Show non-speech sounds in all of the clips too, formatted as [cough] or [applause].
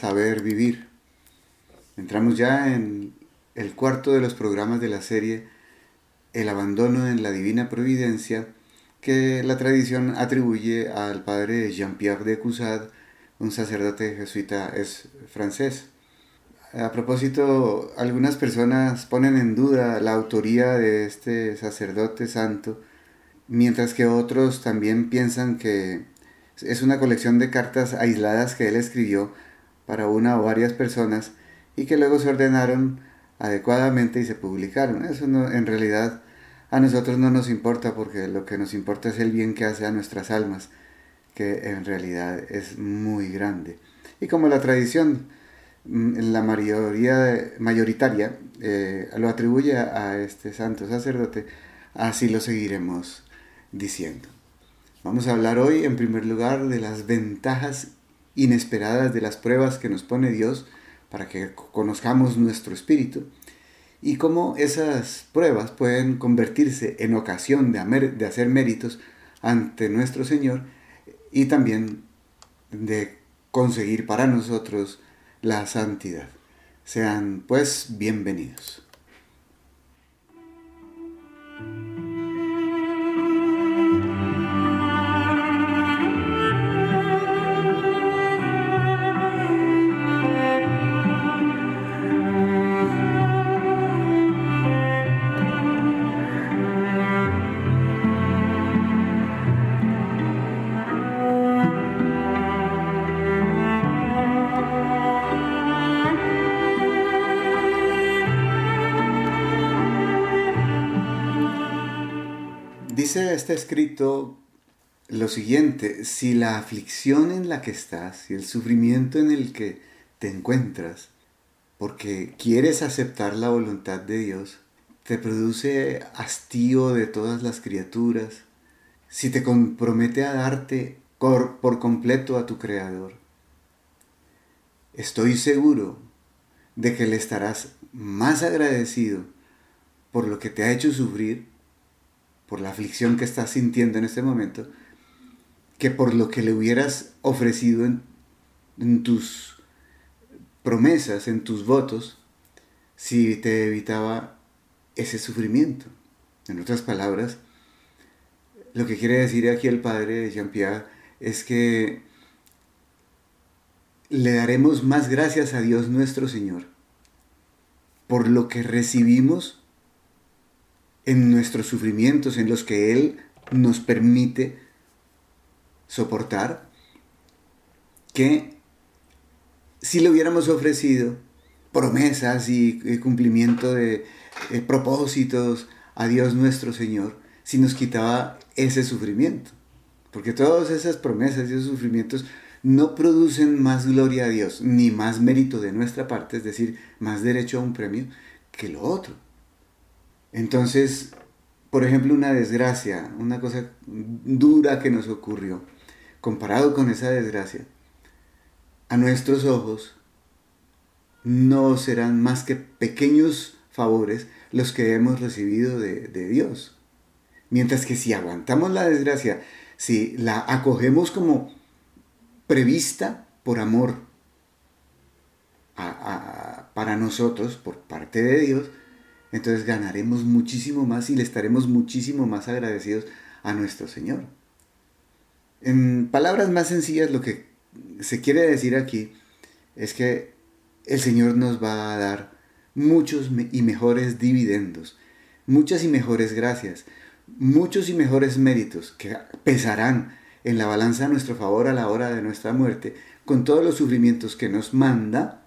Saber Vivir. Entramos ya en el cuarto de los programas de la serie El abandono en la divina providencia que la tradición atribuye al padre Jean-Pierre de Cusade, un sacerdote jesuita es francés. A propósito, algunas personas ponen en duda la autoría de este sacerdote santo, mientras que otros también piensan que es una colección de cartas aisladas que él escribió para una o varias personas y que luego se ordenaron adecuadamente y se publicaron. Eso no, en realidad a nosotros no nos importa porque lo que nos importa es el bien que hace a nuestras almas, que en realidad es muy grande. Y como la tradición, mm, la mayoría mayoritaria eh, lo atribuye a este santo sacerdote, así lo seguiremos diciendo. Vamos a hablar hoy en primer lugar de las ventajas inesperadas de las pruebas que nos pone Dios para que conozcamos nuestro espíritu y cómo esas pruebas pueden convertirse en ocasión de, hacer méritos ante nuestro Señor y también de conseguir para nosotros la santidad. Sean pues bienvenidos. Este escrito lo siguiente, si la aflicción en la que estás y el sufrimiento en el que te encuentras, porque quieres aceptar la voluntad de Dios, te produce hastío de todas las criaturas, si te compromete a darte por completo a tu Creador, estoy seguro de que le estarás más agradecido por lo que te ha hecho sufrir por la aflicción que estás sintiendo en este momento, que por lo que le hubieras ofrecido en, tus promesas, en tus votos, si te evitaba ese sufrimiento. En otras palabras, lo que quiere decir aquí el padre Jean-Pierre es que le daremos más gracias a Dios nuestro Señor por lo que recibimos en nuestros sufrimientos, en los que Él nos permite soportar, que si le hubiéramos ofrecido promesas y, cumplimiento de propósitos a Dios nuestro Señor, si nos quitaba ese sufrimiento. Porque todas esas promesas y esos sufrimientos no producen más gloria a Dios, ni más mérito de nuestra parte, es decir, más derecho a un premio, que lo otro. Entonces, por ejemplo, una desgracia, una cosa dura que nos ocurrió, comparado con esa desgracia, a nuestros ojos no serán más que pequeños favores los que hemos recibido de, Dios. Mientras que si aguantamos la desgracia, si la acogemos como prevista por amor para nosotros, por parte de Dios, entonces ganaremos muchísimo más y le estaremos muchísimo más agradecidos a nuestro Señor. En palabras más sencillas, lo que se quiere decir aquí es que el Señor nos va a dar muchos y mejores dividendos, muchas y mejores gracias, muchos y mejores méritos que pesarán en la balanza a nuestro favor a la hora de nuestra muerte, con todos los sufrimientos que nos manda,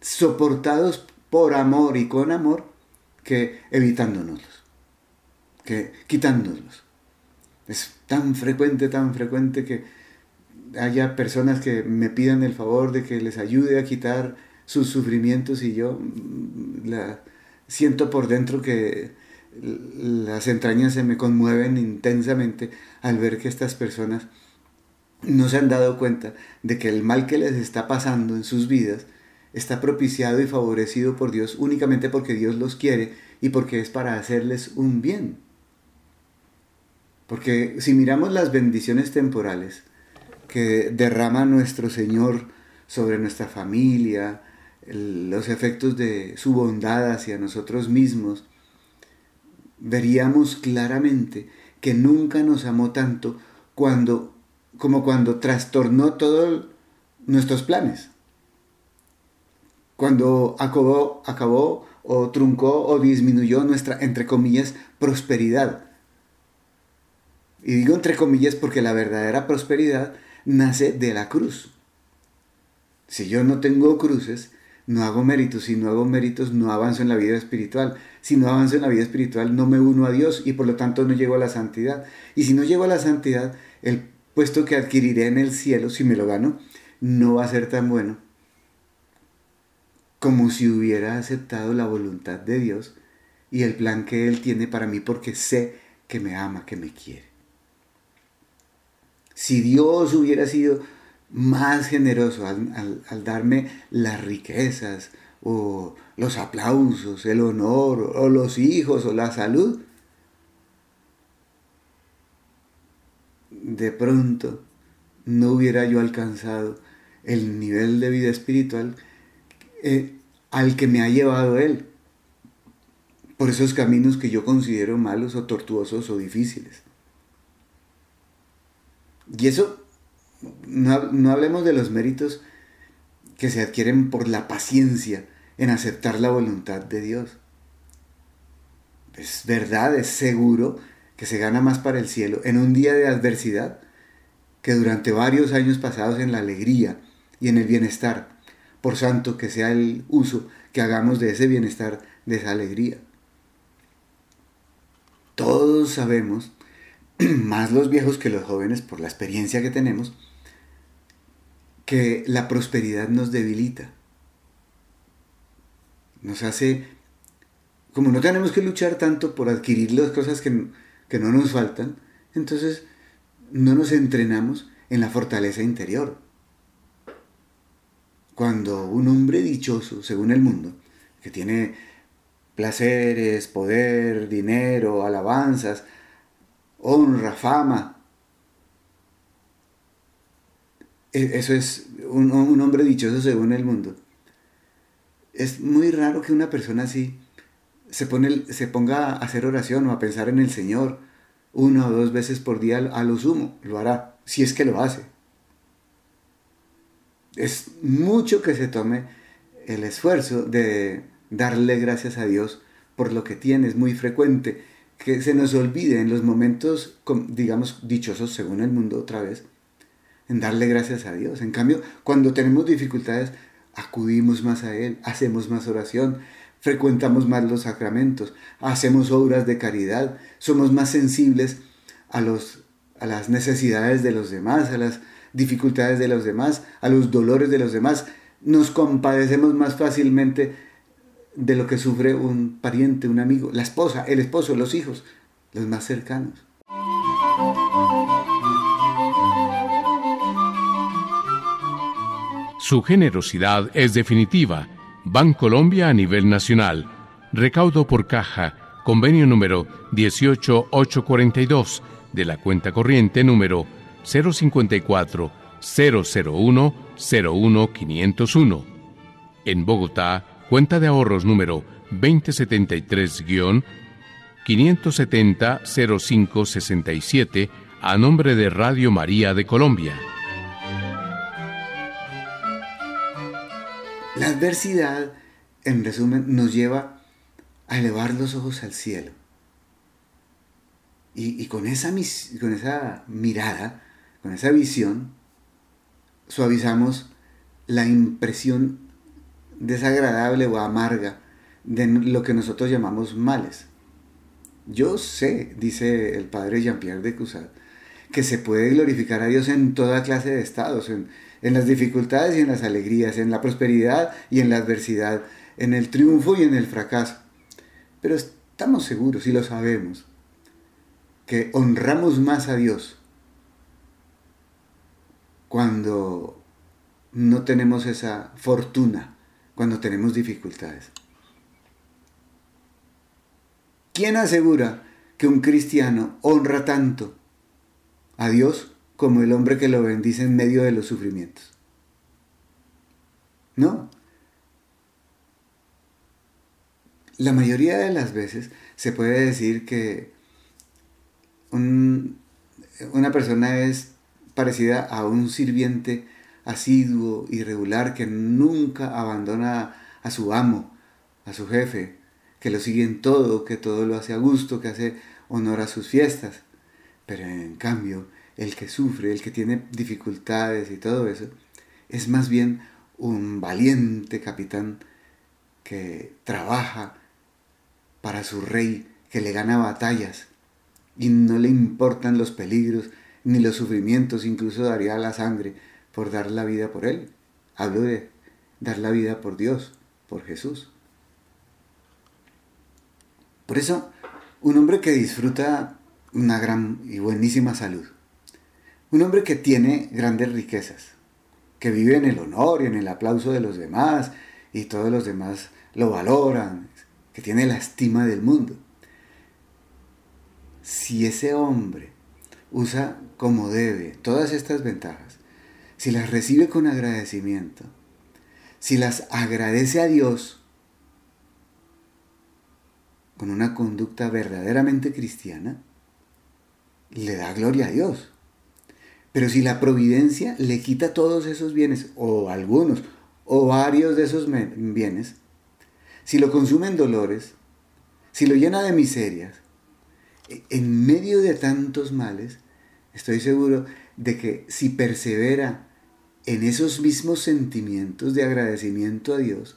soportados por amor y con amor, que evitándonoslos, que quitándonos. Es tan frecuente, tan frecuente que haya personas que me pidan el favor de que les ayude a quitar sus sufrimientos y yo mm, la, siento por dentro que las entrañas se me conmueven intensamente al ver que estas personas no se han dado cuenta de que el mal que les está pasando en sus vidas está propiciado y favorecido por Dios únicamente porque Dios los quiere y porque es para hacerles un bien. Porque si miramos las bendiciones temporales, que derrama nuestro Señor sobre nuestra familia, los efectos de su bondad hacia nosotros mismos, veríamos claramente que nunca nos amó tanto cuando, como cuando trastornó todos nuestros planes. Cuando acabó, acabó o truncó o disminuyó nuestra, entre comillas, prosperidad. Y digo entre comillas porque la verdadera prosperidad nace de la cruz. Si yo no tengo cruces, no hago méritos. Si no hago méritos, no avanzo en la vida espiritual. Si no avanzo en la vida espiritual, no me uno a Dios y por lo tanto no llego a la santidad. Y si no llego a la santidad, el puesto que adquiriré en el cielo, si me lo gano, no va a ser tan bueno como si hubiera aceptado la voluntad de Dios y el plan que Él tiene para mí porque sé que me ama, que me quiere. Si Dios hubiera sido más generoso al, darme las riquezas o los aplausos, el honor o los hijos o la salud, de pronto no hubiera yo alcanzado el nivel de vida espiritual eh, al que me ha llevado Él. Por esos caminos que yo considero malos o tortuosos o difíciles. Y eso no, hablemos de los méritos que se adquieren por la paciencia en aceptar la voluntad de Dios. Es verdad, es seguro que se gana más para el cielo en un día de adversidad que durante varios años pasados en la alegría y en el bienestar, por santo que sea el uso que hagamos de ese bienestar, de esa alegría. Todos sabemos, [clears throat] más los viejos que los jóvenes por la experiencia que tenemos, que la prosperidad nos debilita. Nos hace, como no tenemos que luchar tanto por adquirir las cosas que, que no nos faltan, entonces no nos entrenamos en la fortaleza interior. Cuando un hombre dichoso, según el mundo, que tiene placeres, poder, dinero, alabanzas, honra, fama, E, eso es un, hombre dichoso según el mundo. Es muy raro que una persona así se, pone, se ponga a hacer oración o a pensar en el Señor una o dos veces por día a lo sumo. Lo hará, si es que lo hace. Es mucho que se tome el esfuerzo de darle gracias a Dios por lo que tiene. Es muy frecuente que se nos olvide en los momentos, digamos, dichosos según el mundo otra vez, en darle gracias a Dios. En cambio, cuando tenemos dificultades, acudimos más a Él, hacemos más oración, frecuentamos más los sacramentos, hacemos obras de caridad, somos más sensibles a, los, a las necesidades de los demás, a las dificultades de los demás, a los dolores de los demás. Nos compadecemos más fácilmente de lo que sufre un pariente, un amigo, la esposa, el esposo, los hijos, los más cercanos. Su generosidad es definitiva. Colombia a nivel nacional. Recaudo por caja. Convenio número 18842 de la cuenta corriente número 054 001 01501. En Bogotá, cuenta de ahorros número 2073-570-0567 a nombre de Radio María de Colombia. La adversidad, en resumen, nos lleva a elevar los ojos al cielo. Y, con, esa, con esa mirada, con esa visión, suavizamos la impresión desagradable o amarga de lo que nosotros llamamos males. Yo sé, dice el padre Jean-Pierre de Cusat, que se puede glorificar a Dios en toda clase de estados, en, en las dificultades y en las alegrías, en la prosperidad y en la adversidad, en el triunfo y en el fracaso. Pero estamos seguros y lo sabemos que honramos más a Dios cuando no tenemos esa fortuna, cuando tenemos dificultades. ¿Quién asegura que un cristiano honra tanto a Dios como el hombre que lo bendice en medio de los sufrimientos. No. La mayoría de las veces se puede decir que una persona es parecida a un sirviente asiduo y regular que nunca abandona a su amo, a su jefe, que lo sigue en todo, que todo lo hace a gusto, que hace honor a sus fiestas. Pero en cambio, el que sufre, el que tiene dificultades y todo eso, es más bien un valiente capitán que trabaja para su rey, que le gana batallas y no le importan los peligros ni los sufrimientos, incluso daría la sangre por dar la vida por él. Hablo de dar la vida por Dios, por Jesús. Por eso, un hombre que disfruta una gran y buenísima salud, un hombre que tiene grandes riquezas, que vive en el honor y en el aplauso de los demás y todos los demás lo valoran, que tiene la estima del mundo. Si ese hombre usa como debe todas estas ventajas, si las recibe con agradecimiento, si las agradece a Dios con una conducta verdaderamente cristiana, le da gloria a Dios. Pero si la providencia le quita todos esos bienes, o algunos, o varios de esos bienes, si lo consume en dolores, si lo llena de miserias, en medio de tantos males, estoy seguro de que si persevera en esos mismos sentimientos de agradecimiento a Dios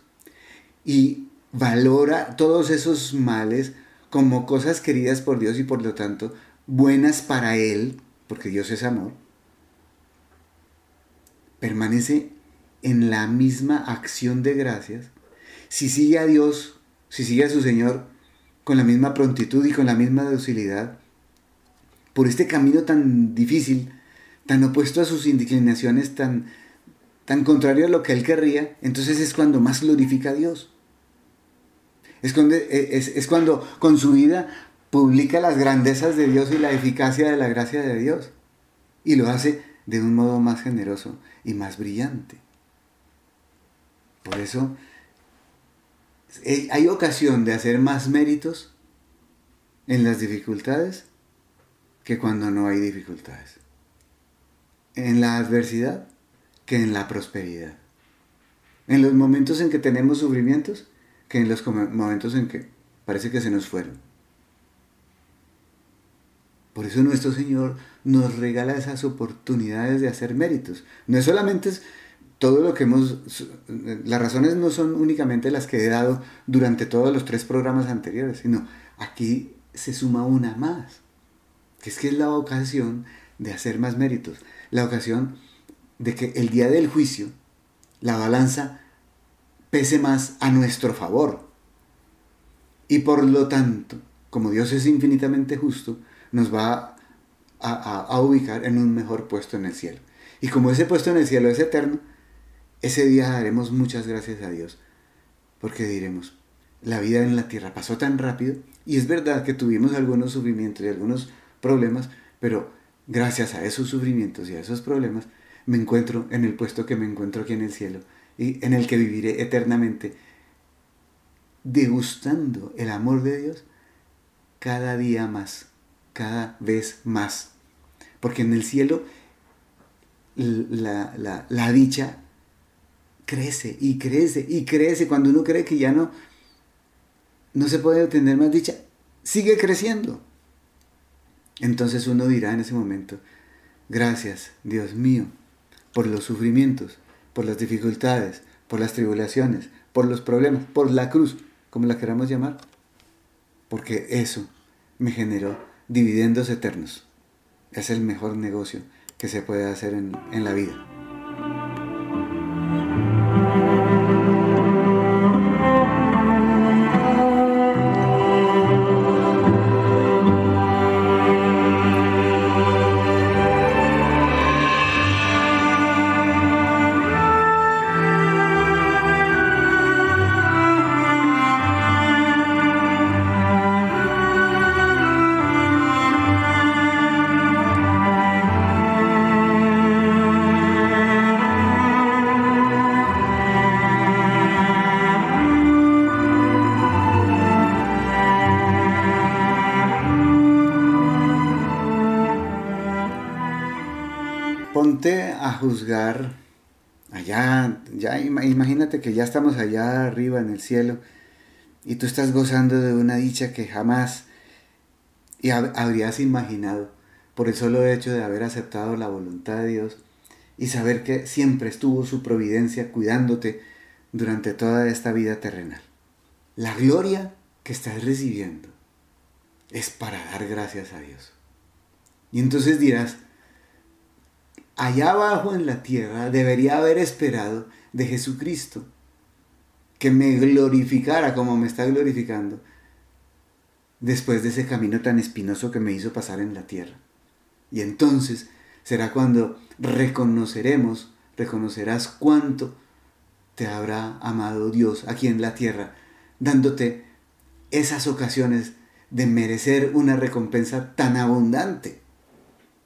y valora todos esos males como cosas queridas por Dios y por lo tanto buenas para Él, porque Dios es amor, permanece en la misma acción de gracias, si sigue a Dios, si sigue a su Señor con la misma prontitud y con la misma docilidad, por este camino tan difícil, tan opuesto a sus inclinaciones, tan, tan contrario a lo que él querría, entonces es cuando más glorifica a Dios. Es cuando, e, es, es cuando con su vida publica las grandezas de Dios y la eficacia de la gracia de Dios. Y lo hace de un modo más generoso y más brillante. Por eso hay ocasión de hacer más méritos en las dificultades que cuando no hay dificultades. En la adversidad que en la prosperidad. En los momentos en que tenemos sufrimientos que en los momentos en que parece que se nos fueron. Por eso nuestro Señor nos regala esas oportunidades de hacer méritos. No es solamente todo lo que hemos... Las razones no son únicamente las que he dado durante todos los tres programas anteriores, sino aquí se suma una más, que es que es la ocasión de hacer más méritos, la ocasión de que el día del juicio la balanza pese más a nuestro favor. Y por lo tanto, como Dios es infinitamente justo, nos va a, ubicar en un mejor puesto en el cielo. Y como ese puesto en el cielo es eterno, ese día daremos muchas gracias a Dios, porque diremos, la vida en la tierra pasó tan rápido, y es verdad que tuvimos algunos sufrimientos y algunos problemas, pero gracias a esos sufrimientos y a esos problemas, me encuentro en el puesto que me encuentro aquí en el cielo, y en el que viviré eternamente, degustando el amor de Dios cada día más cada vez más. Porque en el cielo la, dicha crece y crece y crece. Cuando uno cree que ya no, no se puede obtener más dicha, sigue creciendo. Entonces uno dirá en ese momento, gracias Dios mío por los sufrimientos, por las dificultades, por las tribulaciones, por los problemas, por la cruz, como la queramos llamar, porque eso me generó dividendos eternos. Es el mejor negocio que se puede hacer en, en la vida. Juzgar allá, ya imagínate que ya estamos allá arriba en el cielo y tú estás gozando de una dicha que jamás habrías imaginado por el solo hecho de haber aceptado la voluntad de Dios y saber que siempre estuvo su providencia cuidándote durante toda esta vida terrenal. La gloria que estás recibiendo es para dar gracias a Dios. Y entonces dirás, allá abajo en la tierra debería haber esperado de Jesucristo que me glorificara como me está glorificando después de ese camino tan espinoso que me hizo pasar en la tierra. Y entonces será cuando reconoceremos, reconocerás cuánto te habrá amado Dios aquí en la tierra, dándote esas ocasiones de merecer una recompensa tan abundante,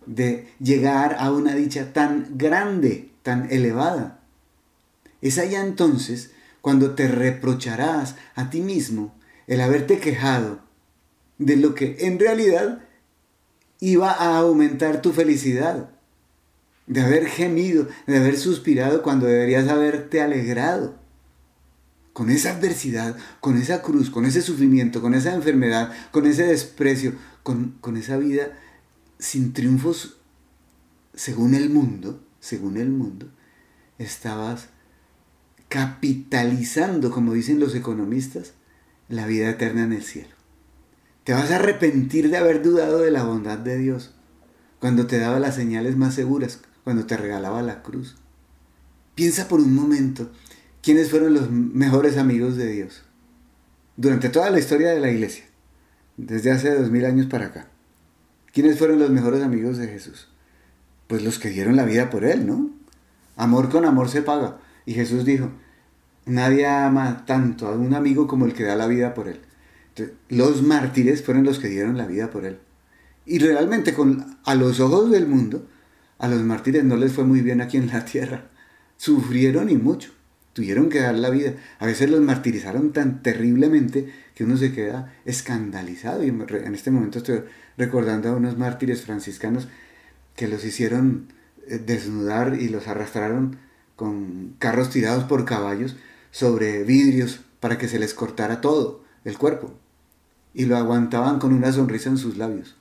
de llegar a una dicha tan grande, tan elevada. Es allá entonces cuando te reprocharás a ti mismo el haberte quejado de lo que en realidad iba a aumentar tu felicidad, de haber gemido, de haber suspirado cuando deberías haberte alegrado. Con esa adversidad, con esa cruz, con ese sufrimiento, con esa enfermedad, con ese desprecio, con, con esa vida sin triunfos según el mundo, según el mundo, estabas capitalizando, como dicen los economistas, la vida eterna en el cielo. Te vas a arrepentir de haber dudado de la bondad de Dios cuando te daba las señales más seguras, cuando te regalaba la cruz. Piensa por un momento quiénes fueron los mejores amigos de Dios durante toda la historia de la iglesia, desde hace dos mil años para acá. ¿Quiénes fueron los mejores amigos de Jesús? Pues los que dieron la vida por Él, ¿no? Amor con amor se paga. Y Jesús dijo, nadie ama tanto a un amigo como el que da la vida por Él los mártires fueron los que dieron la vida por él. Y realmente con, a los ojos del mundo, a los mártires no les fue muy bien aquí en la tierra. Sufrieron y mucho. Tuvieron que dar la vida. A veces los martirizaron tan terriblemente que uno se queda escandalizado. Y en este momento estoy recordando a unos mártires franciscanos que los hicieron eh, desnudar y los arrastraron con carros tirados por caballos sobre vidrios para que se les cortara todo el cuerpo y lo aguantaban con una sonrisa en sus labios.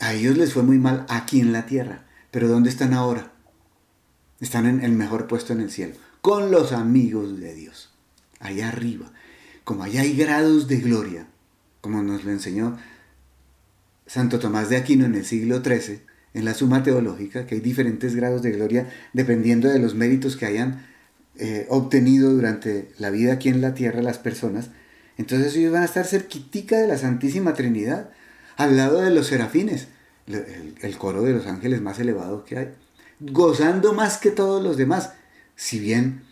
A ellos les fue muy mal aquí en la tierra, pero ¿dónde están ahora? Están en el mejor puesto en el cielo, con los amigos de Dios, allá arriba. Como allá hay grados de gloria, como nos lo enseñó Santo Tomás de Aquino en el siglo XIII, en la Suma Teológica, que hay diferentes grados de gloria dependiendo de los méritos que hayan eh, obtenido durante la vida aquí en la tierra las personas, entonces ellos van a estar cerquitica de la Santísima Trinidad, al lado de los serafines, el, coro de los ángeles más elevado que hay, gozando más que todos los demás. Si bien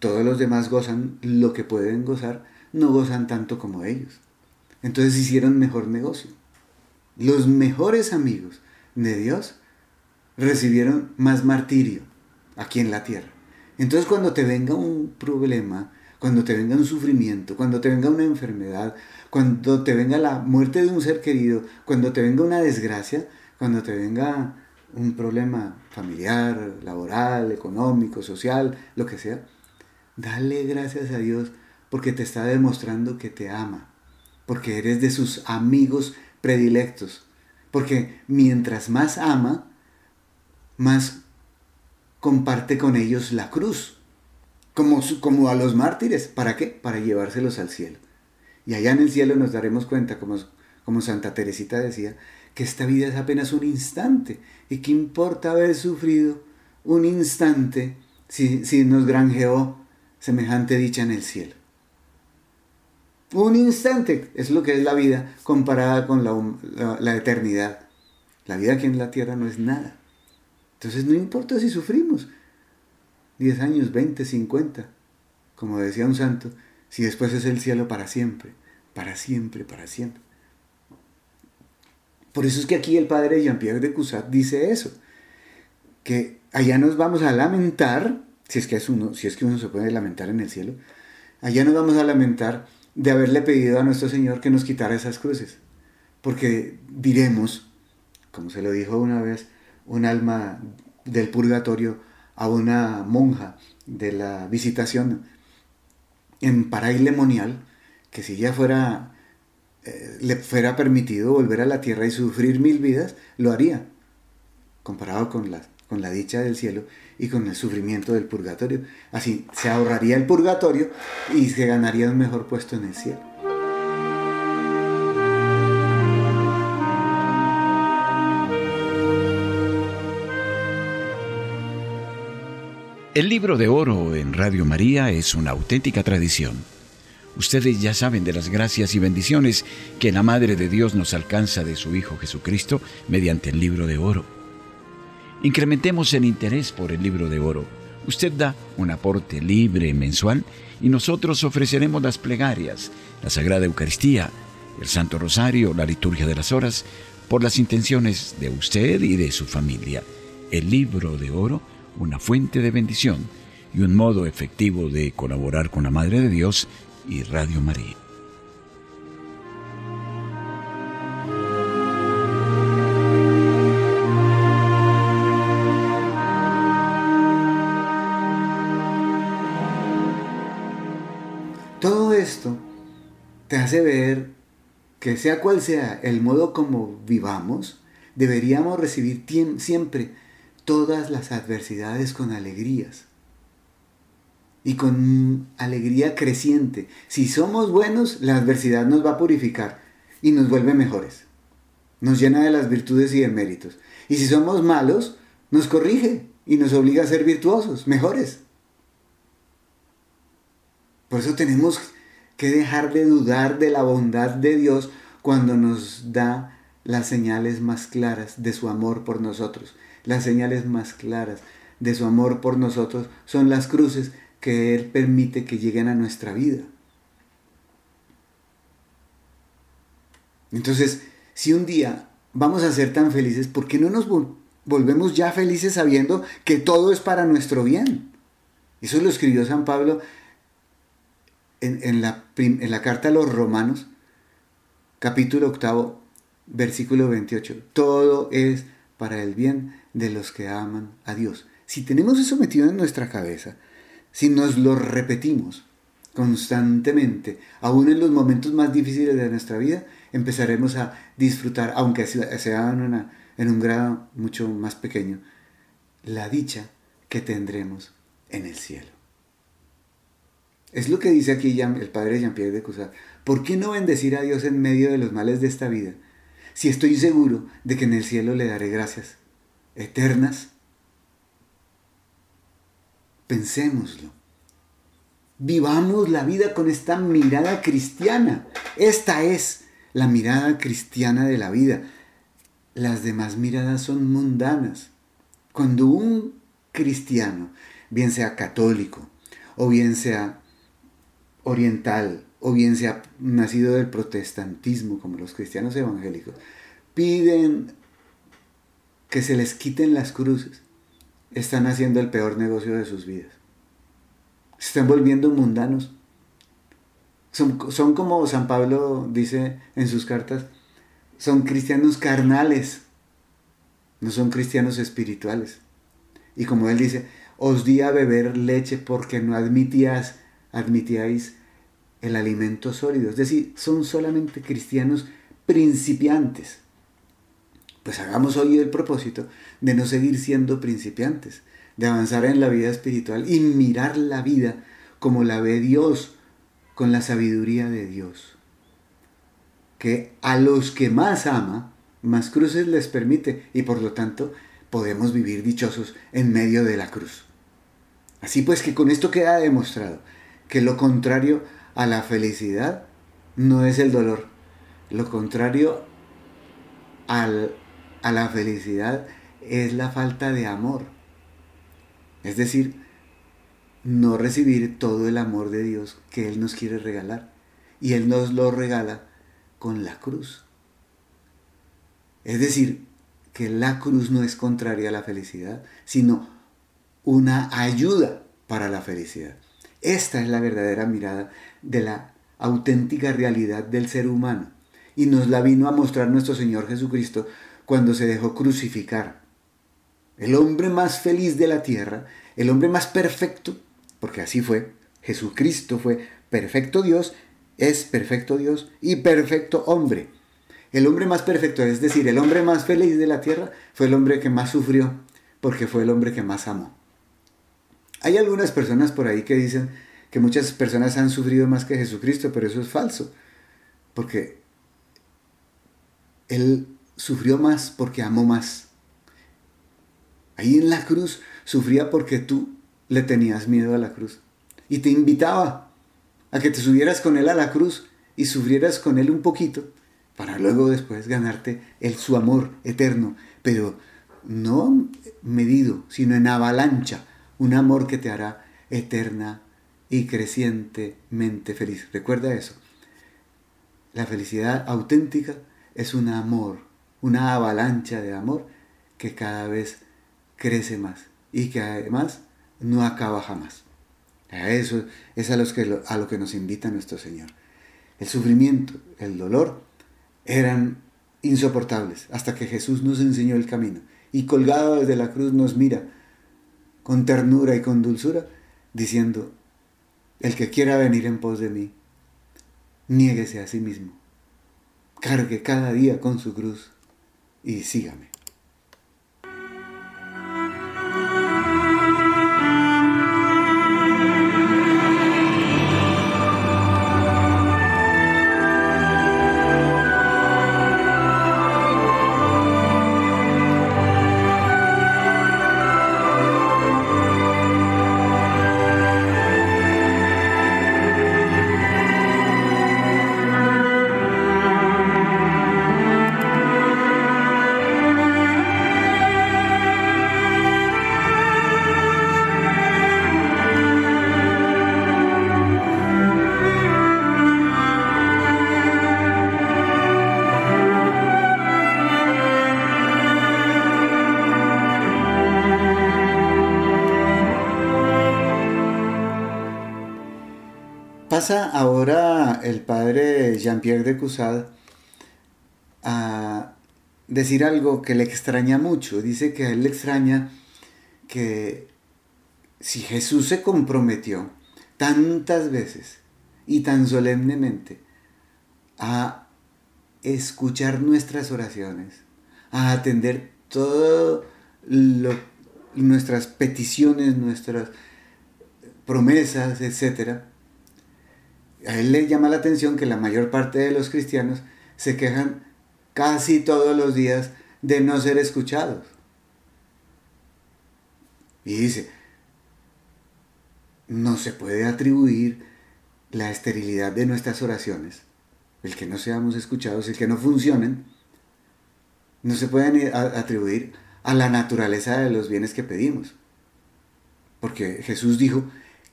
todos los demás gozan lo que pueden gozar, no gozan tanto como ellos. Entonces hicieron mejor negocio. Los mejores amigos de Dios recibieron más martirio aquí en la tierra. Entonces cuando te venga un problema, cuando te venga un sufrimiento, cuando te venga una enfermedad, cuando te venga la muerte de un ser querido, cuando te venga una desgracia, cuando te venga un problema familiar, laboral, económico, social, lo que sea, dale gracias a Dios porque te está demostrando que te ama, porque eres de sus amigos predilectos, porque mientras más ama, más comparte con ellos la cruz como, como a los mártires. ¿Para qué? Para llevárselos al cielo. Y allá en el cielo nos daremos cuenta, como, como Santa Teresita decía, que esta vida es apenas un instante. ¿Y qué importa haber sufrido un instante si, si nos granjeó semejante dicha en el cielo? Un instante es lo que es la vida comparada con la, eternidad. La vida aquí en la tierra no es nada. Entonces no importa si sufrimos, 10 años, 20, 50, como decía un santo, si después es el cielo para siempre, para siempre, para siempre. Por eso es que aquí el padre Jean-Pierre de Cusat dice eso, que allá nos vamos a lamentar, si es, que es uno, si es que uno se puede lamentar en el cielo, allá nos vamos a lamentar de haberle pedido a nuestro Señor que nos quitara esas cruces, porque diremos, como se lo dijo una vez un alma del purgatorio a una monja de la visitación en Paraílemonial, que si ya fuera, eh, le fuera permitido volver a la tierra y sufrir mil vidas, lo haría, comparado con la, con la dicha del cielo y con el sufrimiento del purgatorio. Así se ahorraría el purgatorio y se ganaría un mejor puesto en el cielo. El libro de oro en Radio María es una auténtica tradición. Ustedes ya saben de las gracias y bendiciones que la Madre de Dios nos alcanza de su Hijo Jesucristo mediante el libro de oro. Incrementemos el interés por el libro de oro. Usted da un aporte libre mensual y nosotros ofreceremos las plegarias, la Sagrada Eucaristía, el Santo Rosario, la liturgia de las horas, por las intenciones de usted y de su familia. El libro de oro una fuente de bendición y un modo efectivo de colaborar con la Madre de Dios y Radio María. Que sea cual sea el modo como vivamos, deberíamos recibir siempre todas las adversidades con alegrías y con alegría creciente. Si somos buenos, la adversidad nos va a purificar y nos vuelve mejores. Nos llena de las virtudes y de méritos. Y si somos malos, nos corrige y nos obliga a ser virtuosos, mejores. Por eso tenemos que dejar de dudar de la bondad de Dios cuando nos da las señales más claras de su amor por nosotros las señales más claras de su amor por nosotros son las cruces que Él permite que lleguen a nuestra vida. Entonces, si un día vamos a ser tan felices, ¿por qué no nos volvemos ya felices sabiendo que todo es para nuestro bien? Eso lo escribió San Pablo en, la, carta a los romanos, capítulo octavo, versículo 28. Todo es para el bien de los que aman a Dios. Si tenemos eso metido en nuestra cabeza, si nos lo repetimos constantemente, aún en los momentos más difíciles de nuestra vida, empezaremos a disfrutar, aunque sea en un grado mucho más pequeño, la dicha que tendremos en el cielo. Es lo que dice aquí el padre Jean-Pierre de Cusat. ¿Por qué no bendecir a Dios en medio de los males de esta vida? Si estoy seguro de que en el cielo le daré gracias eternas? Pensémoslo. Vivamos la vida con esta mirada cristiana. Esta es la mirada cristiana de la vida. Las demás miradas son mundanas. Cuando un cristiano, bien sea católico, o bien sea oriental, o bien sea nacido del protestantismo, como los cristianos evangélicos, piden que se les quiten las cruces, están haciendo el peor negocio de sus vidas. Se están volviendo mundanos. Son, son como San Pablo dice en sus cartas, son cristianos carnales, no son cristianos espirituales. Y como él dice, os di a beber leche porque no admitías, admitíais el alimento sólido. Es decir, son solamente cristianos principiantes pues hagamos hoy el propósito de no seguir siendo principiantes, de avanzar en la vida espiritual y mirar la vida como la ve Dios, con la sabiduría de Dios. Que a los que más ama, más cruces les permite y por lo tanto podemos vivir dichosos en medio de la cruz. Así pues que con esto queda demostrado que lo contrario a la felicidad no es el dolor, lo contrario al a la felicidad es la falta de amor. Es decir, no recibir todo el amor de Dios que Él nos quiere regalar. Y Él nos lo regala con la cruz. Es decir, que la cruz no es contraria a la felicidad, sino una ayuda para la felicidad. Esta es la verdadera mirada de la auténtica realidad del ser humano. Y nos la vino a mostrar nuestro Señor Jesucristo cuando se dejó crucificar. el hombre más feliz de la tierra, el hombre más perfecto, porque así fue, Jesucristo fue perfecto Dios, es perfecto Dios y perfecto hombre. El hombre más perfecto, es decir, el hombre más feliz de la tierra, fue el hombre que más sufrió, porque fue el hombre que más amó. Hay algunas personas por ahí que dicen que muchas personas han sufrido más que Jesucristo, pero eso es falso, porque Él sufrió más porque amó más. Ahí en la cruz sufría porque tú le tenías miedo a la cruz. Y te invitaba a que te subieras con Él a la cruz y sufrieras con Él un poquito para luego después ganarte el, su amor eterno, pero no medido, sino en avalancha, un amor que te hará eterna y crecientemente feliz. Recuerda eso. La felicidad auténtica es un amor, una avalancha de amor que cada vez crece más y que además no acaba jamás. A eso es a, los que, lo que nos invita nuestro Señor. El sufrimiento, el dolor eran insoportables hasta que Jesús nos enseñó el camino y colgado desde la cruz nos mira con ternura y con dulzura diciendo, el que quiera venir en pos de mí, niéguese a sí mismo, cargue cada día con su cruz y sígame. Pasa ahora el padre Jean-Pierre de Cusade a decir algo que le extraña mucho. Dice que a él le extraña que si Jesús se comprometió tantas veces y tan solemnemente a escuchar nuestras oraciones, a atender todas nuestras peticiones, nuestras promesas, etcétera, a él le llama la atención que la mayor parte de los cristianos se quejan casi todos los días de no ser escuchados. Y dice, no se puede atribuir la esterilidad de nuestras oraciones, el que no seamos escuchados, el que no funcionen, no se pueden atribuir a la naturaleza de los bienes que pedimos. Porque Jesús dijo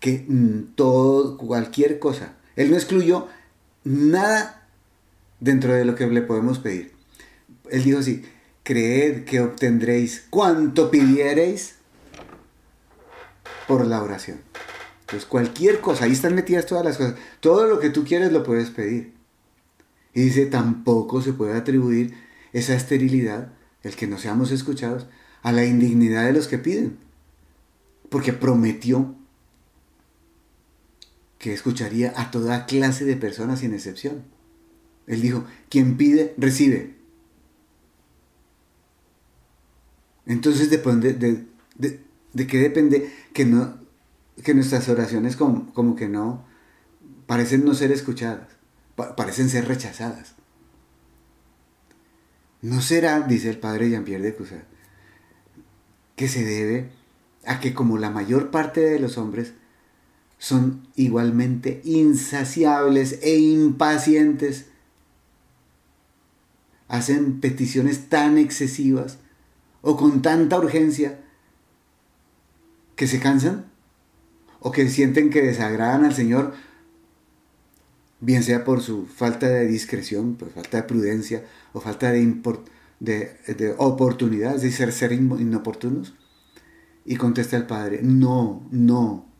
que mm, todo, cualquier cosa él no excluyó nada dentro de lo que le podemos pedir. Él dijo así, creed que obtendréis cuanto pidiereis por la oración. Entonces cualquier cosa, ahí están metidas todas las cosas. Todo lo que tú quieres lo puedes pedir. Y dice, tampoco se puede atribuir esa esterilidad, el que no seamos escuchados, a la indignidad de los que piden. Porque prometió que escucharía a toda clase de personas sin excepción. Él dijo, quien pide, recibe. Entonces de, qué depende que, no, que nuestras oraciones como, como, que no parecen no ser escuchadas, parecen ser rechazadas. No será, dice el padre Jean-Pierre de Cusat, que se debe a que como la mayor parte de los hombres son igualmente insaciables e impacientes. Hacen peticiones tan excesivas o con tanta urgencia que se cansan o que sienten que desagradan al Señor, bien sea por su falta de discreción, por falta de prudencia o falta de, de, de oportunidad, de ser, ser inoportunos. Y contesta el Padre, no, no,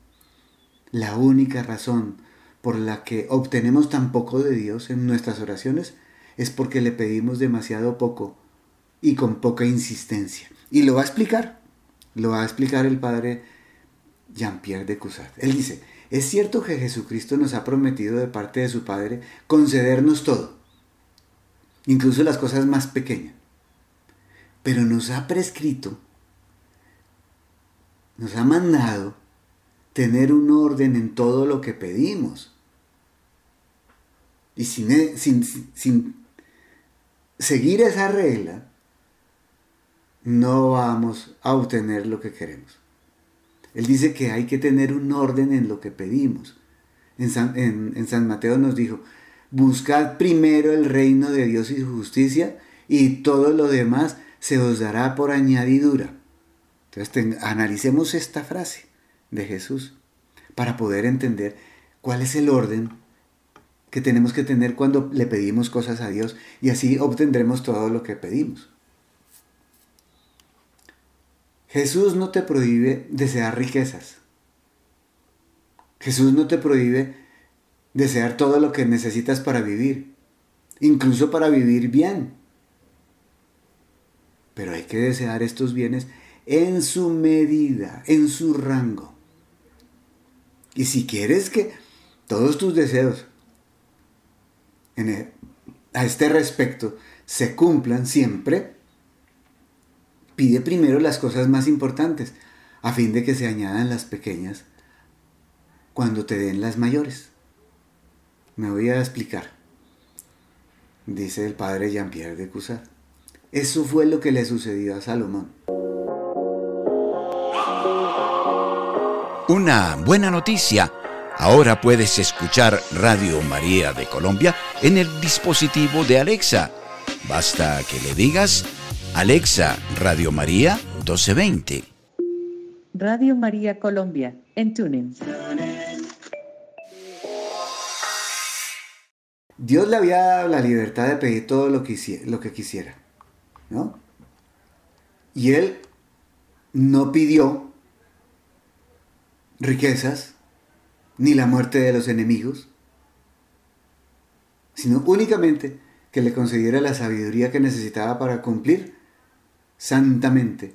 la única razón por la que obtenemos tan poco de Dios en nuestras oraciones es porque le pedimos demasiado poco y con poca insistencia. Y lo va a explicar. Lo va a explicar el padre Jean-Pierre de Cusat. Él dice, es cierto que Jesucristo nos ha prometido de parte de su Padre concedernos todo, incluso las cosas más pequeñas, pero nos ha prescrito, nos ha mandado tener un orden en todo lo que pedimos. Y sin, e, sin, sin seguir esa regla, no vamos a obtener lo que queremos. Él dice que hay que tener un orden en lo que pedimos. En San, Mateo nos dijo, buscad primero el reino de Dios y su justicia y todo lo demás se os dará por añadidura. Entonces analicemos esta frase de Jesús para poder entender cuál es el orden que tenemos que tener cuando le pedimos cosas a Dios y así obtendremos todo lo que pedimos. Jesús no te prohíbe desear riquezas. Jesús no te prohíbe desear todo lo que necesitas para vivir, incluso para vivir bien. Pero hay que desear estos bienes en su medida, en su rango. Y si quieres que todos tus deseos e, a este respecto se cumplan siempre, Pide primero las cosas más importantes, a fin de que se añadan las pequeñas cuando te den las mayores. Me voy a explicar, dice el padre Jean-Pierre de Cusat. Eso fue lo que le sucedió a Salomón. Una buena noticia. Ahora puedes escuchar Radio María de Colombia en el dispositivo de Alexa. Basta que le digas Alexa, Radio María 1220. Radio María Colombia, en TuneIn. Dios le había dado la libertad de pedir todo lo que, lo que quisiera, ¿no? Y él no pidió riquezas ni la muerte de los enemigos, sino únicamente que le concediera la sabiduría que necesitaba para cumplir santamente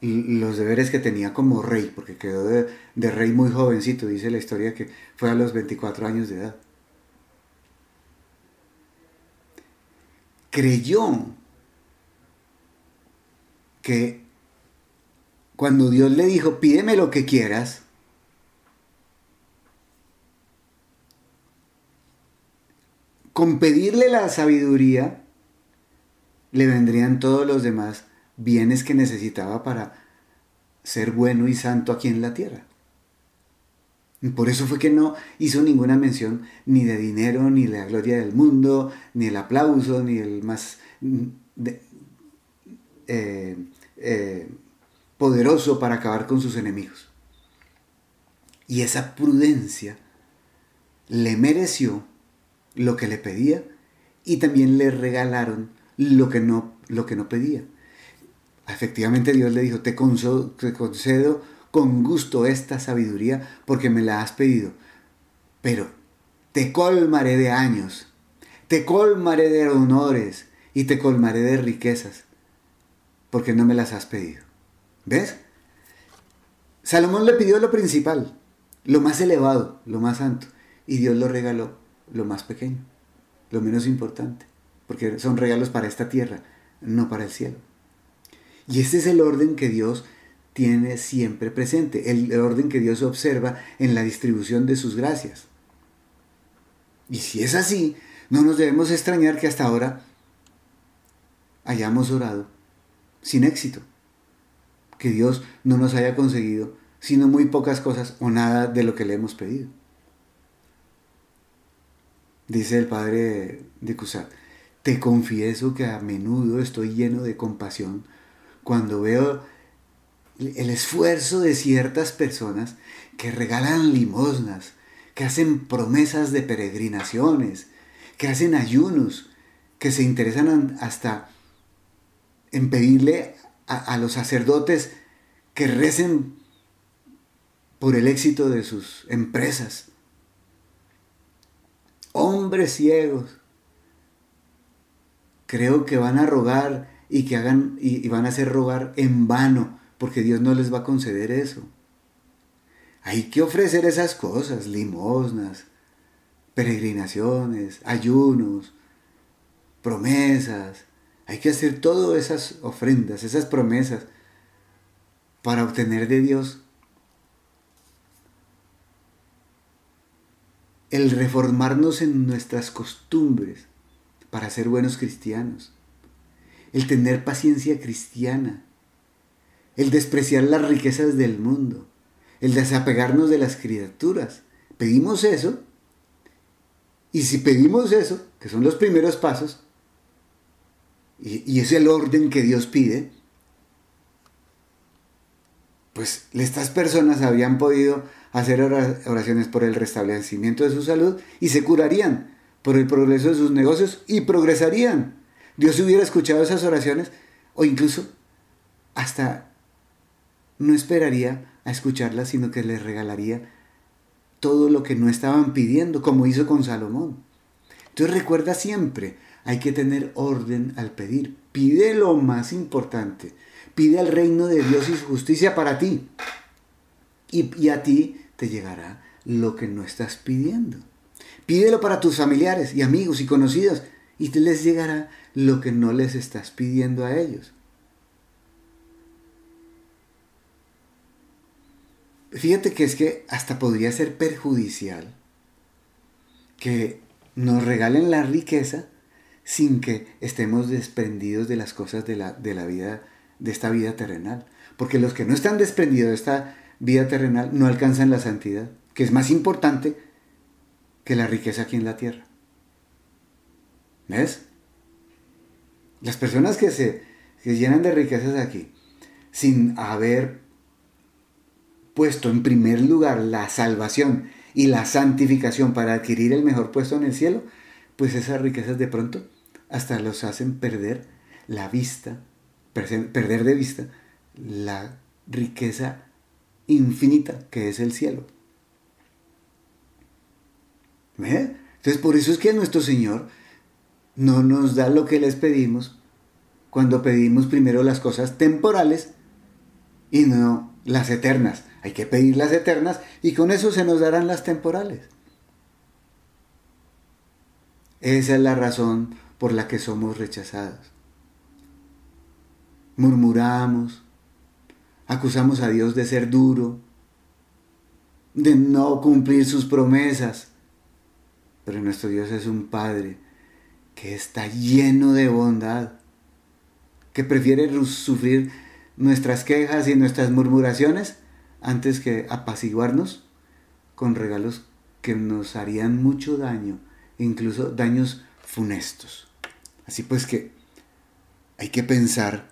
los deberes que tenía como rey, porque quedó de, rey muy jovencito, dice la historia que fue a los 24 años de edad. Creyó que cuando Dios le dijo, pídeme lo que quieras, con pedirle la sabiduría, le vendrían todos los demás bienes que necesitaba para ser bueno y santo aquí en la tierra. Por eso fue que no hizo ninguna mención ni de dinero, ni de la gloria del mundo, ni el aplauso, ni el más eh, eh, poderoso para acabar con sus enemigos. Y esa prudencia le mereció lo que le pedía y también le regalaron lo que no, lo que no pedía. Efectivamente Dios le dijo, te concedo, te concedo con gusto esta sabiduría porque me la has pedido, pero te colmaré de años, te colmaré de honores y te colmaré de riquezas porque no me las has pedido. ¿Ves? Salomón le pidió lo principal, lo más elevado, lo más santo, y Dios lo regaló lo más pequeño, lo menos importante porque son regalos para esta tierra, no para el cielo. Y este es el orden que Dios tiene siempre presente, el, orden que Dios observa en la distribución de sus gracias. Y si es así, no nos debemos extrañar que hasta ahora hayamos orado sin éxito, que Dios no nos haya conseguido sino muy pocas cosas o nada de lo que le hemos pedido. Dice el padre de Cusat, te confieso que a menudo estoy lleno de compasión cuando veo el esfuerzo de ciertas personas que regalan limosnas, que hacen promesas de peregrinaciones, que hacen ayunos, que se interesan hasta en pedirle a, los sacerdotes que recen por el éxito de sus empresas. Hombres ciegos creo que van a rogar y que hagan y, van a hacer rogar en vano porque Dios no les va a conceder eso. Hay que ofrecer esas cosas, limosnas, peregrinaciones, ayunos, promesas. Hay que hacer todas esas ofrendas, esas promesas, para obtener de Dios el reformarnos en nuestras costumbres para ser buenos cristianos, el tener paciencia cristiana, el despreciar las riquezas del mundo, el desapegarnos de las criaturas. Pedimos eso, y si pedimos eso, que son los primeros pasos, y, es el orden que Dios pide, pues estas personas habían podido hacer oraciones por el restablecimiento de su salud y se curarían por el progreso de sus negocios y progresarían. Dios hubiera escuchado esas oraciones o incluso hasta no esperaría a escucharlas, sino que les regalaría todo lo que no estaban pidiendo, como hizo con Salomón. Entonces recuerda siempre, hay que tener orden al pedir. Pide lo más importante. Pide al reino de Dios y su justicia para ti. Y, a ti te llegará lo que no estás pidiendo. Pídelo para tus familiares y amigos y conocidos y te les llegará lo que no les estás pidiendo a ellos. Fíjate que es que hasta podría ser perjudicial que nos regalen la riqueza sin que estemos desprendidos de las cosas de la, de la vida, de esta vida terrenal. Porque los que no están desprendidos de esta vida terrenal no alcanzan la santidad, que es más importante que la riqueza aquí en la tierra. ¿Ves? Las personas que se que llenan de riquezas aquí, sin haber puesto en primer lugar la salvación y la santificación para adquirir el mejor puesto en el cielo, pues esas riquezas de pronto hasta los hacen perder la vista, perder de vista la riqueza infinita que es el cielo. Entonces por eso es que nuestro Señor no nos da lo que les pedimos cuando pedimos primero las cosas temporales y no las eternas. Hay que pedir las eternas y con eso se nos darán las temporales. Esa es la razón por la que somos rechazados. Murmuramos, acusamos a Dios de ser duro, de no cumplir sus promesas. Pero nuestro Dios es un Padre que está lleno de bondad, que prefiere sufrir nuestras quejas y nuestras murmuraciones antes que apaciguarnos con regalos que nos harían mucho daño, incluso daños funestos. Así pues que hay que pensar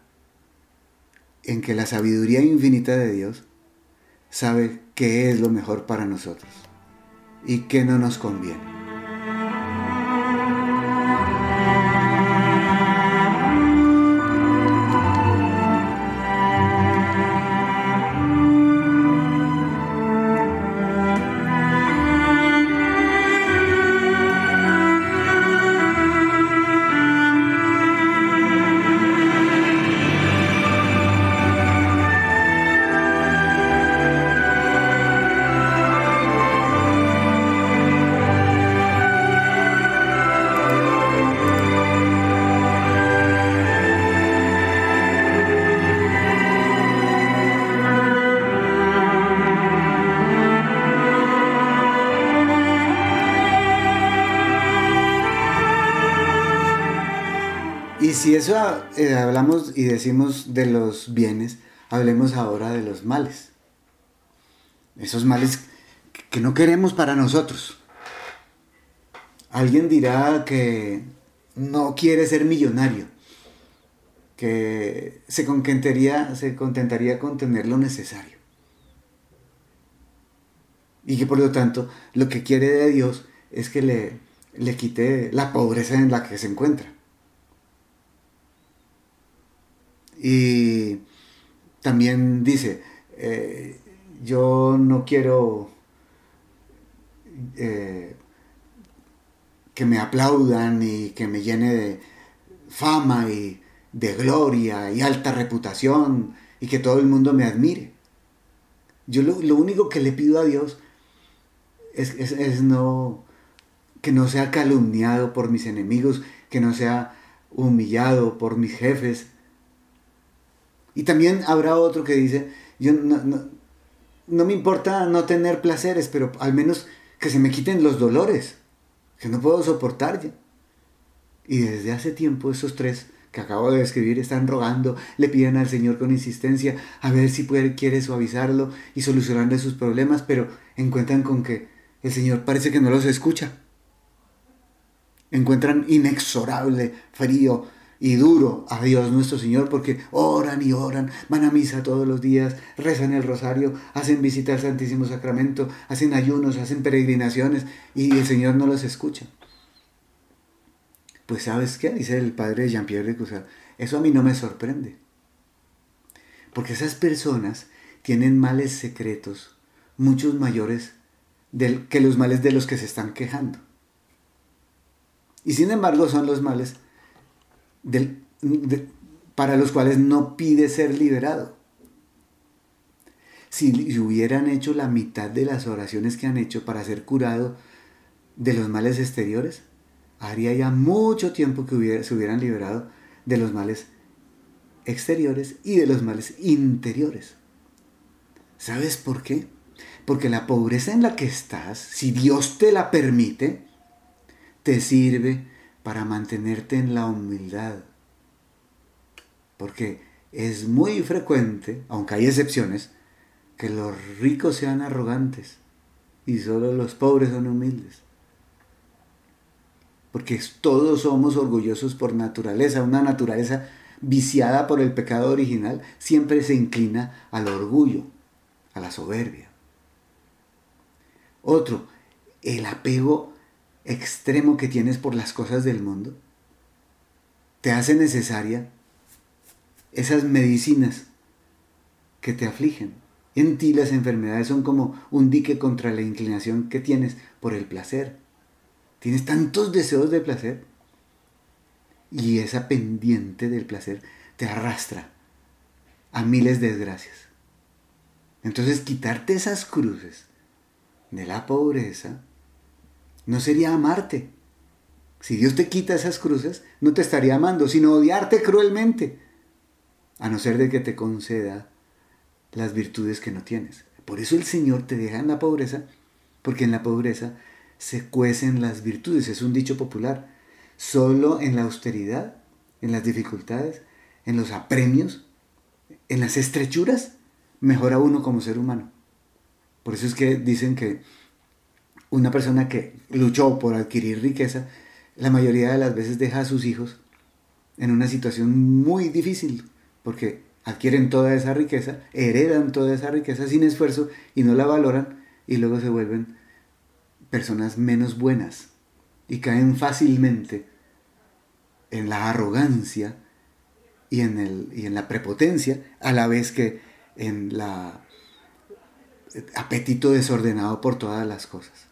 en que la sabiduría infinita de Dios sabe qué es lo mejor para nosotros y qué no nos conviene. Y decimos de los bienes, hablemos ahora de los males. Esos males que no queremos para nosotros. Alguien dirá que no quiere ser millonario, que se contentaría, se contentaría con tener lo necesario. Y que por lo tanto lo que quiere de Dios es que le, le quite la pobreza en la que se encuentra. Y también dice, eh, yo no quiero eh, que me aplaudan y que me llene de fama y de gloria y alta reputación y que todo el mundo me admire. Yo lo, único que le pido a Dios es, es, no, que no sea calumniado por mis enemigos, que no sea humillado por mis jefes. Y también habrá otro que dice, yo no, no me importa no tener placeres, pero al menos que se me quiten los dolores, que no puedo soportar ya. Y desde hace tiempo esos tres que acabo de describir están rogando, le piden al Señor con insistencia a ver si puede, quiere suavizarlo y solucionarle sus problemas, pero encuentran con que el Señor parece que no los escucha. Encuentran inexorable, frío, y duro a Dios nuestro Señor porque oran y oran, van a misa todos los días, rezan el rosario, hacen visita al Santísimo Sacramento, hacen ayunos, hacen peregrinaciones y el Señor no los escucha. Pues sabes qué, dice el padre Jean-Pierre de Cusat, eso a mí no me sorprende. Porque esas personas tienen males secretos, muchos mayores del, que los males de los que se están quejando. Y sin embargo son los males para los cuales no pide ser liberado. Si hubieran hecho la mitad de las oraciones que han hecho para ser curado de los males exteriores, haría ya mucho tiempo que se hubieran liberado de los males exteriores y de los males interiores. ¿Sabes por qué? Porque la pobreza en la que estás, si Dios te la permite, te sirve para mantenerte en la humildad. Porque es muy frecuente, aunque hay excepciones, que los ricos sean arrogantes y solo los pobres son humildes. Porque todos somos orgullosos por naturaleza, una naturaleza viciada por el pecado original siempre se inclina al orgullo, a la soberbia. Otro, el apego extremo que tienes por las cosas del mundo te hace necesaria esas medicinas que te afligen. En ti las enfermedades son como un dique contra la inclinación que tienes por el placer. Tienes tantos deseos de placer y esa pendiente del placer te arrastra a miles de desgracias. Entonces quitarte esas cruces de la pobreza no sería amarte. Si Dios te quita esas cruces, no te estaría amando, sino odiarte cruelmente, a no ser de que te conceda las virtudes que no tienes. Por eso el Señor te deja en la pobreza, porque en la pobreza se cuecen las virtudes, es un dicho popular. Solo en la austeridad, en las dificultades, en los apremios, en las estrechuras, mejora uno como ser humano. Por eso es que dicen que una persona que luchó por adquirir riqueza, la mayoría de las veces deja a sus hijos en una situación muy difícil, porque adquieren toda esa riqueza, heredan toda esa riqueza sin esfuerzo y no la valoran y luego se vuelven personas menos buenas y caen fácilmente en la arrogancia y en, el, y en la prepotencia a la vez que en la apetito desordenado por todas las cosas.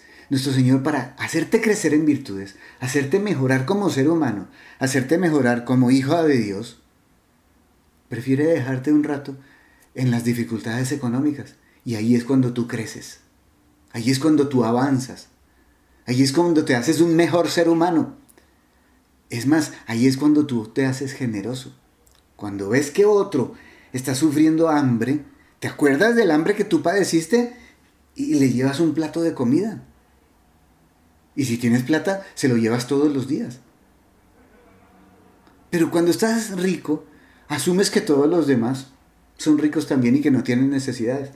nuestro Señor para hacerte crecer en virtudes, hacerte mejorar como ser humano, hacerte mejorar como hijo de Dios, prefiere dejarte un rato en las dificultades económicas. Y ahí es cuando tú creces. Ahí es cuando tú avanzas. Ahí es cuando te haces un mejor ser humano. Es más, ahí es cuando tú te haces generoso. Cuando ves que otro está sufriendo hambre, ¿te acuerdas del hambre que tú padeciste? Y le llevas un plato de comida. Y si tienes plata, se lo llevas todos los días. Pero cuando estás rico, asumes que todos los demás son ricos también y que no tienen necesidades.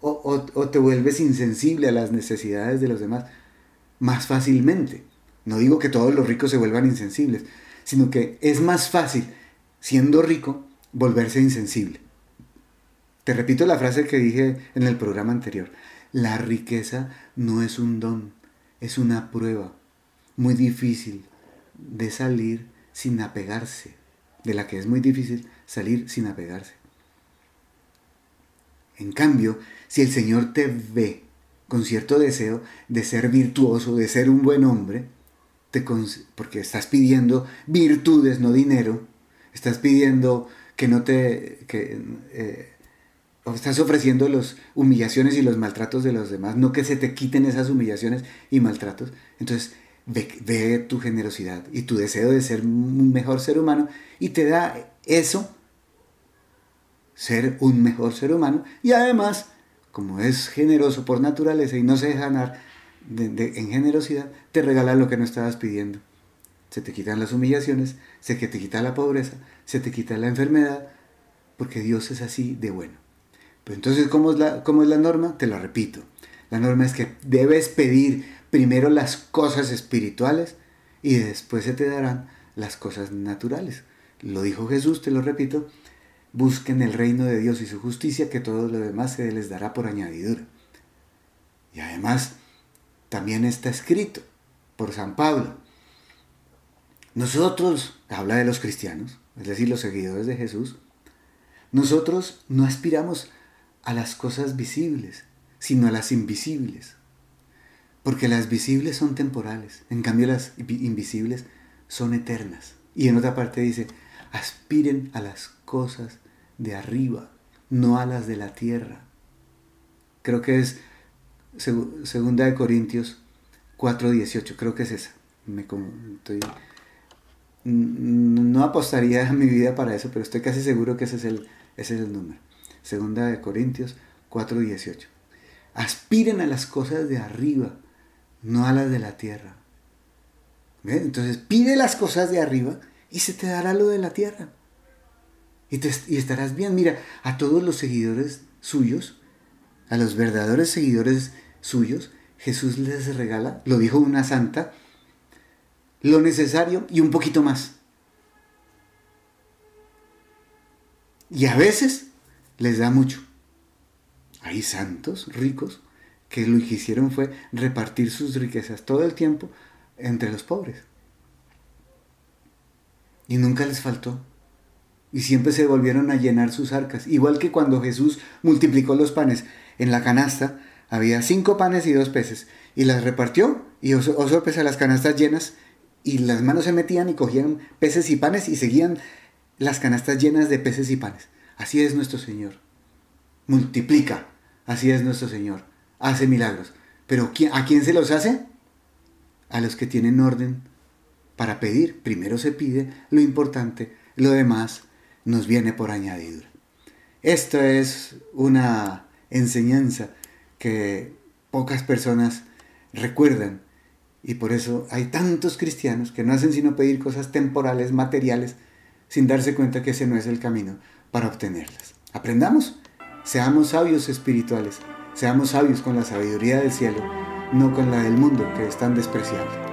O, te vuelves insensible a las necesidades de los demás más fácilmente. No digo que todos los ricos se vuelvan insensibles, sino que es más fácil, siendo rico, volverse insensible. Te repito la frase que dije en el programa anterior. La riqueza no es un don, es una prueba muy difícil de salir sin apegarse, de la que es muy difícil salir sin apegarse. En cambio, si el Señor te ve con cierto deseo de ser virtuoso, de ser un buen hombre, te porque estás pidiendo virtudes, no dinero, estás pidiendo que no te... Que, eh, estás ofreciendo las humillaciones y los maltratos de los demás, no que se te quiten esas humillaciones y maltratos. Entonces, ve, tu generosidad y tu deseo de ser un mejor ser humano y te da eso, ser un mejor ser humano y además, como es generoso por naturaleza y no se deja ganar en generosidad, te regala lo que no estabas pidiendo. Se te quitan las humillaciones, se te quita la pobreza, se te quita la enfermedad, porque Dios es así de bueno. Entonces, ¿cómo es, la, ¿cómo es la norma? Te lo repito. La norma es que debes pedir primero las cosas espirituales y después se te darán las cosas naturales. Lo dijo Jesús, te lo repito, busquen el reino de Dios y su justicia, que todo lo demás se les dará por añadidura. Y además, también está escrito por San Pablo. Nosotros, habla de los cristianos, es decir, los seguidores de Jesús, nosotros no aspiramos a las cosas visibles, sino a las invisibles. Porque las visibles son temporales, en cambio las invisibles son eternas. Y en otra parte dice, aspiren a las cosas de arriba, no a las de la tierra. Creo que es segunda de Corintios 4.18, creo que es esa. Me, no apostaría [laughs] mi vida para eso, pero estoy casi seguro que ese es el, ese es el número. Segunda de Corintios 4:18. Aspiren a las cosas de arriba, no a las de la tierra. Entonces pide las cosas de arriba y se te dará lo de la tierra. Y, y estarás bien. Mira, a todos los seguidores suyos, a los verdaderos seguidores suyos, Jesús les regala, lo dijo una santa, lo necesario y un poquito más. Y a veces les da mucho. Hay santos ricos que lo que hicieron fue repartir sus riquezas todo el tiempo entre los pobres. Y nunca les faltó. Y siempre se volvieron a llenar sus arcas. Igual que cuando Jesús multiplicó los panes en la canasta, había cinco panes y dos peces. Y las repartió. Y oh, oh las canastas llenas. Y las manos se metían y cogían peces y panes y seguían las canastas llenas de peces y panes. Así es nuestro Señor. Multiplica. Así es nuestro Señor. Hace milagros. Pero ¿a quién se los hace? A los que tienen orden para pedir. Primero se pide lo importante, lo demás nos viene por añadidura. Esto es una enseñanza que pocas personas recuerdan y por eso hay tantos cristianos que no hacen sino pedir cosas temporales, materiales, sin darse cuenta que ese no es el camino para obtenerlas. Aprendamos, seamos sabios espirituales, seamos sabios con la sabiduría del cielo, no con la del mundo que es tan despreciable.